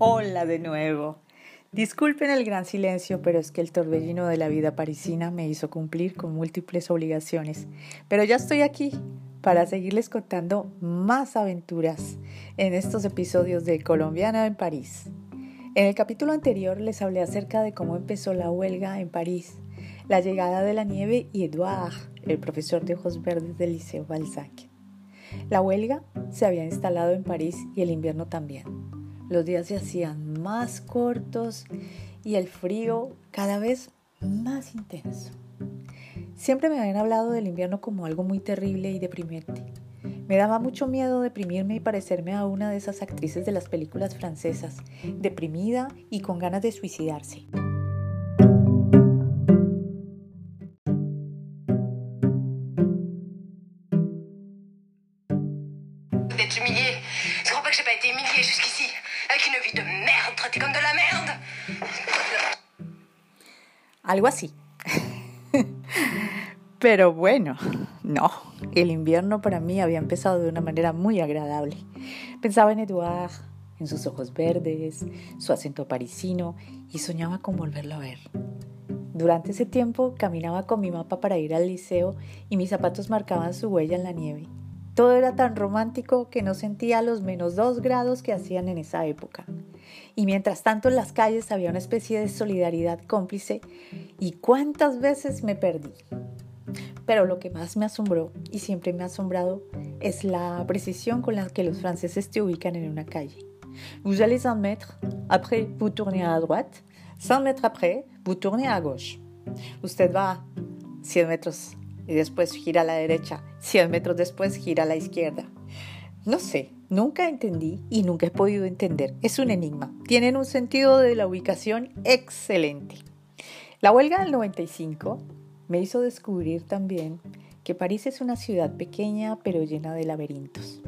Hola de nuevo. Disculpen el gran silencio, pero es que el torbellino de la vida parisina me hizo cumplir con múltiples obligaciones. Pero ya estoy aquí para seguirles contando más aventuras en estos episodios de Colombiana en París. En el capítulo anterior les hablé acerca de cómo empezó la huelga en París, la llegada de la nieve y Edouard, el profesor de ojos verdes del Liceo Balzac. La huelga se había instalado en París y el invierno también. Los días se hacían más cortos y el frío cada vez más intenso. Siempre me habían hablado del invierno como algo muy terrible y deprimente. Me daba mucho miedo deprimirme y parecerme a una de esas actrices de las películas francesas, deprimida y con ganas de suicidarse. Algo así. Pero bueno, no, el invierno para mí había empezado de una manera muy agradable. Pensaba en Eduard, en sus ojos verdes, su acento parisino y soñaba con volverlo a ver. Durante ese tiempo caminaba con mi mapa para ir al liceo y mis zapatos marcaban su huella en la nieve. Todo era tan romántico que no sentía los menos dos grados que hacían en esa época. Y mientras tanto en las calles había una especie de solidaridad cómplice y cuántas veces me perdí. Pero lo que más me asombró y siempre me ha asombrado es la precisión con la que los franceses te ubican en una calle. Vous allez un mètre, après vous tournez à droite, 100 mètres après vous tournez à gauche. Usted va 100 metros y después gira a la derecha, 100 metros después gira a la izquierda. No sé, nunca entendí y nunca he podido entender. Es un enigma. Tienen un sentido de la ubicación excelente. La huelga del 95 me hizo descubrir también que París es una ciudad pequeña pero llena de laberintos.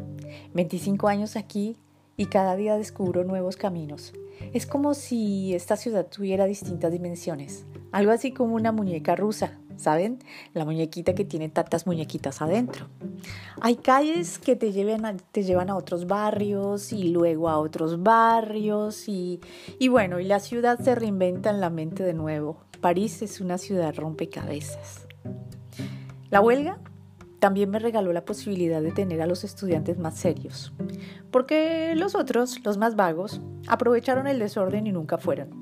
25 años aquí y cada día descubro nuevos caminos. Es como si esta ciudad tuviera distintas dimensiones, algo así como una muñeca rusa, ¿saben? La muñequita que tiene tantas muñequitas adentro. Hay calles que te, te llevan a otros barrios y luego a otros barrios y, y bueno, y la ciudad se reinventa en la mente de nuevo. París es una ciudad rompecabezas. La huelga también me regaló la posibilidad de tener a los estudiantes más serios, porque los otros, los más vagos, aprovecharon el desorden y nunca fueron.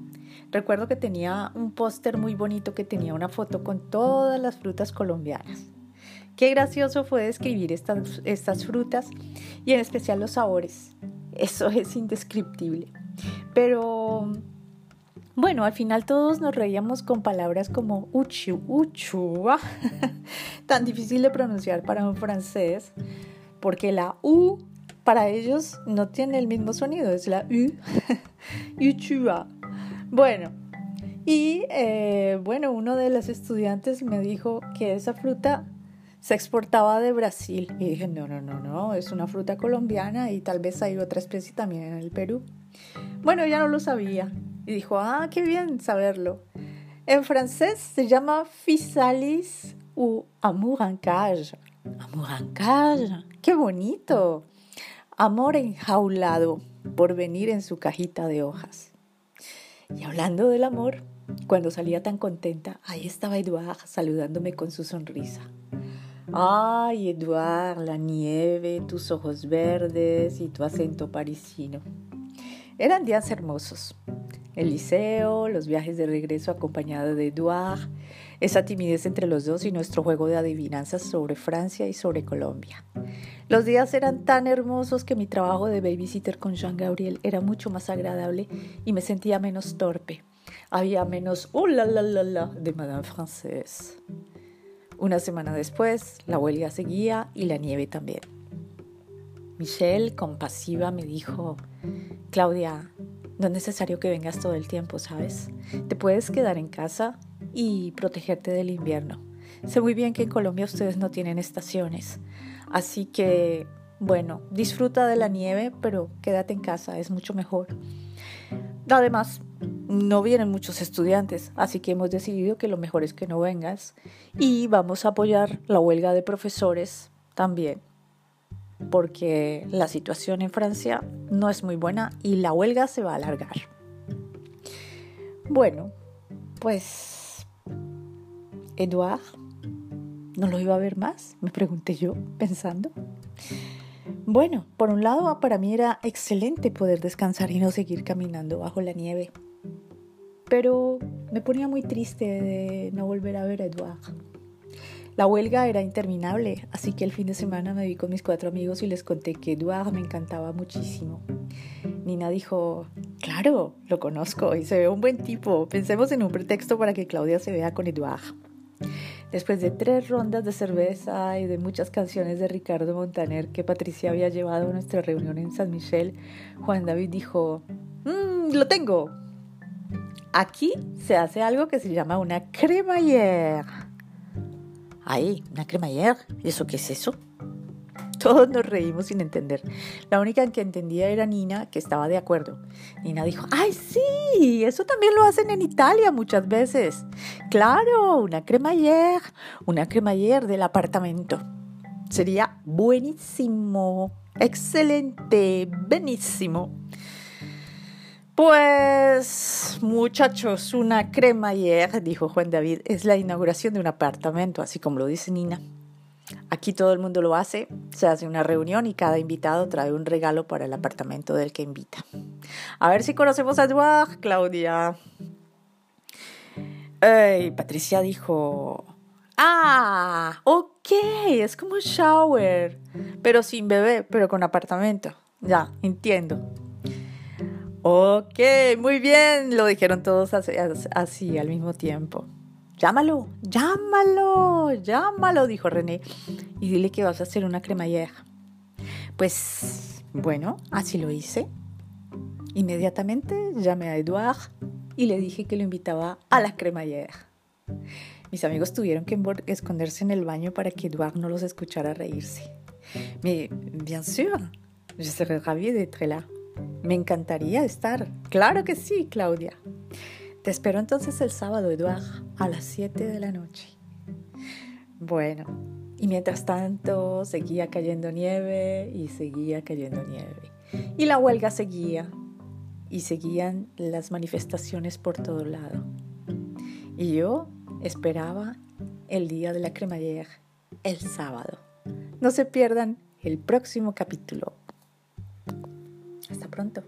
Recuerdo que tenía un póster muy bonito que tenía una foto con todas las frutas colombianas. Qué gracioso fue describir estas, frutas y en especial los sabores. Eso es indescriptible. Pero bueno, al final todos nos reíamos con palabras como uchu, uchu, tan difícil de pronunciar para un francés, porque la U para ellos no tiene el mismo sonido, es la U, uchua. Bueno, y eh, bueno, uno de los estudiantes me dijo que esa fruta se exportaba de Brasil. Y dije, no, no, no, no, es una fruta colombiana y tal vez hay otra especie también en el Perú. Bueno, ya no lo sabía. Y dijo, ah, qué bien saberlo. En francés se llama physalis o amourancage. Amourancage, qué bonito. Amor enjaulado por venir en su cajita de hojas. Y hablando del amor, cuando salía tan contenta, ahí estaba Edouard saludándome con su sonrisa. Ay, Edouard, la nieve, tus ojos verdes y tu acento parisino. Eran días hermosos. El liceo, los viajes de regreso acompañado de Edouard, esa timidez entre los dos y nuestro juego de adivinanzas sobre Francia y sobre Colombia. Los días eran tan hermosos que mi trabajo de babysitter con Jean Gabriel era mucho más agradable y me sentía menos torpe. Había menos oh la la la la de Madame Française. Una semana después, la huelga seguía y la nieve también. Michelle, compasiva, me dijo, Claudia, no es necesario que vengas todo el tiempo, ¿sabes? Te puedes quedar en casa y protegerte del invierno. Sé muy bien que en Colombia ustedes no tienen estaciones, así que, bueno, disfruta de la nieve, pero quédate en casa, es mucho mejor. Además, no vienen muchos estudiantes, así que hemos decidido que lo mejor es que no vengas y vamos a apoyar la huelga de profesores también. porque la situación en Francia no es muy buena y la huelga se va a alargar. Bueno, pues Edouard no lo iba a ver más, me pregunté yo, pensando. Bueno, por un lado, para mí era excelente poder descansar y no seguir caminando bajo la nieve. Pero me ponía muy triste de no volver a ver a Edouard. La huelga era interminable, así que el fin de semana me vi con mis cuatro amigos y les conté que Edouard me encantaba muchísimo. Nina dijo, claro, lo conozco y se ve un buen tipo. Pensemos en un pretexto para que Claudia se vea con Edouard. Después de tres rondas de cerveza y de muchas canciones de Ricardo Montaner que Patricia había llevado a nuestra reunión en San Michel, Juan David dijo, mmm, lo tengo. Aquí se hace algo que se llama una cremallère. Ay, una cremallère. ¿Y eso qué es eso? Todos nos reímos sin entender. La única que entendía era Nina, que estaba de acuerdo. Nina dijo, ay, sí, eso también lo hacen en Italia muchas veces. Claro, una cremallère, una cremallère del apartamento. Sería buenísimo, excelente, buenísimo. Pues, muchachos, una cremallère, dijo Juan David, es la inauguración de un apartamento, así como lo dice Nina. Aquí todo el mundo lo hace, se hace una reunión y cada invitado trae un regalo para el apartamento del que invita. A ver si conocemos a Eduard, Claudia. Ey, Patricia dijo, ah, ok, es como shower, pero sin bebé, pero con apartamento. Ya, entiendo. Ok, muy bien, lo dijeron todos así, al mismo tiempo. Llámalo, llámalo, llámalo, dijo René, y dile que vas a hacer una cremallera. Pues bueno, así lo hice. Inmediatamente llamé a Eduard y le dije que lo invitaba a la cremallera. Mis amigos tuvieron que esconderse en el baño para que Eduard no los escuchara reírse. Mais bien sûr, je serais ravie d'être là. Me encantaría estar. Claro que sí, Claudia. Te espero entonces el sábado, Eduard, a las 7 de la noche. Bueno, y mientras tanto seguía cayendo nieve y seguía cayendo nieve. Y la huelga seguía y seguían las manifestaciones por todo lado. Y yo esperaba el día de la cremallera, el sábado. No se pierdan el próximo capítulo. Hasta pronto.